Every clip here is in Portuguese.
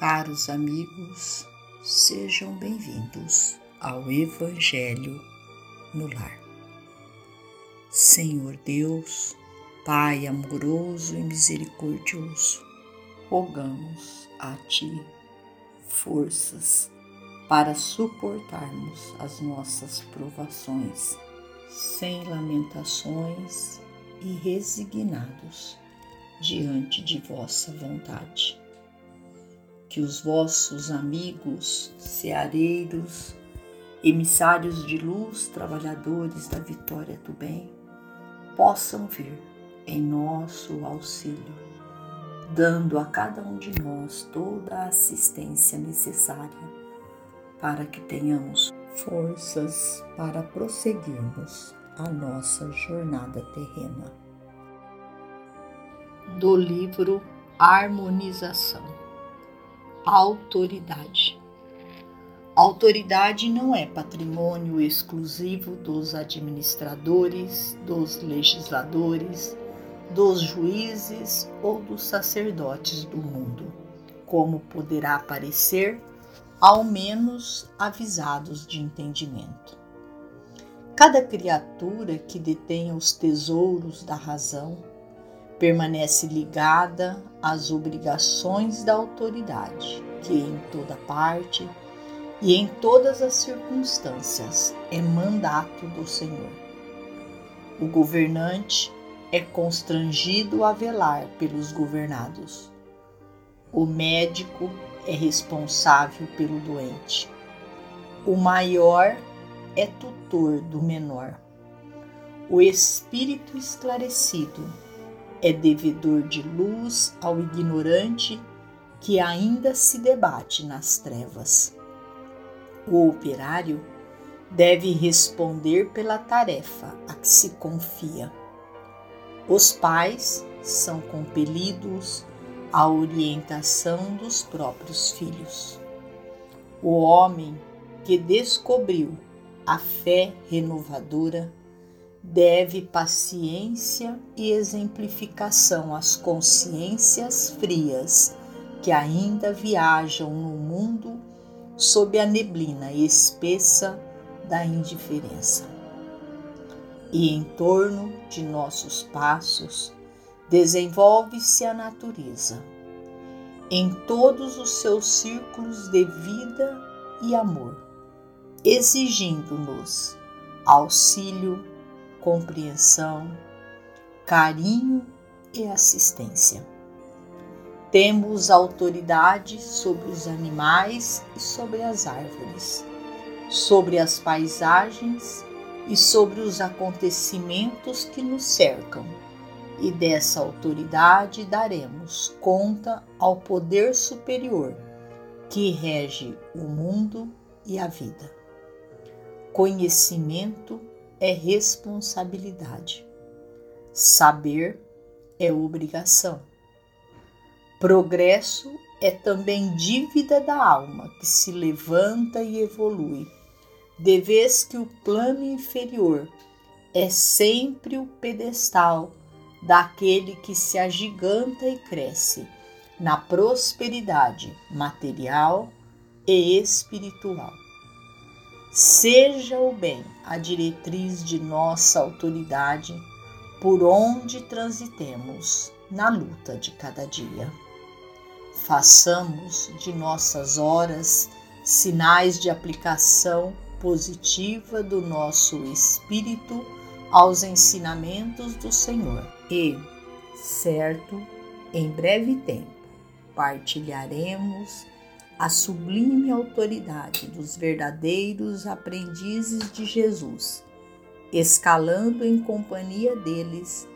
Caros amigos, sejam bem-vindos ao Evangelho no Lar. Senhor Deus, Pai amoroso e misericordioso, rogamos a Ti forças para suportarmos as nossas provações sem lamentações e resignados diante de vossa vontade que os vossos amigos, ceareiros, emissários de luz, trabalhadores da vitória do bem, possam vir em nosso auxílio, dando a cada um de nós toda a assistência necessária para que tenhamos forças para prosseguirmos a nossa jornada terrena. Do livro Harmonização autoridade. Autoridade não é patrimônio exclusivo dos administradores, dos legisladores, dos juízes ou dos sacerdotes do mundo, como poderá parecer, ao menos avisados de entendimento. Cada criatura que detenha os tesouros da razão permanece ligada às obrigações da autoridade, que em toda parte e em todas as circunstâncias é mandato do Senhor. O governante é constrangido a velar pelos governados. O médico é responsável pelo doente. O maior é tutor do menor. O espírito esclarecido é devedor de luz ao ignorante que ainda se debate nas trevas. O operário deve responder pela tarefa a que se confia. Os pais são compelidos à orientação dos próprios filhos. O homem que descobriu a fé renovadora deve paciência e exemplificação às consciências frias que ainda viajam no mundo sob a neblina espessa da indiferença. E em torno de nossos passos desenvolve-se a natureza, em todos os seus círculos de vida e amor, exigindo-nos auxílio, compreensão, carinho e assistência. Temos autoridade sobre os animais e sobre as árvores, sobre as paisagens e sobre os acontecimentos que nos cercam, e dessa autoridade daremos conta ao poder superior que rege o mundo e a vida. Conhecimento é responsabilidade. Saber é obrigação. Progresso é também dívida da alma que se levanta e evolui, de vez que o plano inferior é sempre o pedestal daquele que se agiganta e cresce na prosperidade material e espiritual. Seja o bem a diretriz de nossa autoridade por onde transitemos na luta de cada dia. Façamos de nossas horas sinais de aplicação positiva do nosso espírito aos ensinamentos do Senhor e, certo, em breve tempo, partilharemos a sublime autoridade dos verdadeiros aprendizes de Jesus, escalando em companhia deles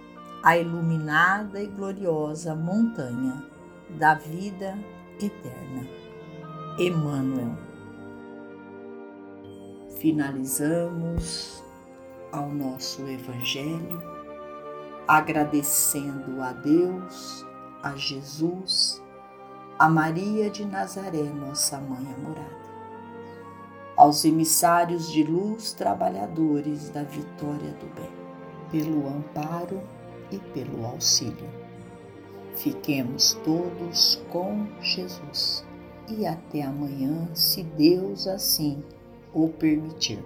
a iluminada e gloriosa montanha da vida eterna. Emmanuel. Finalizamos ao nosso Evangelho agradecendo a Deus, a Jesus, a Maria de Nazaré, nossa mãe amorada, aos emissários de luz trabalhadores da vitória do bem, pelo amparo e pelo auxílio. Fiquemos todos com Jesus. e até amanhã, se Deus assim o permitir.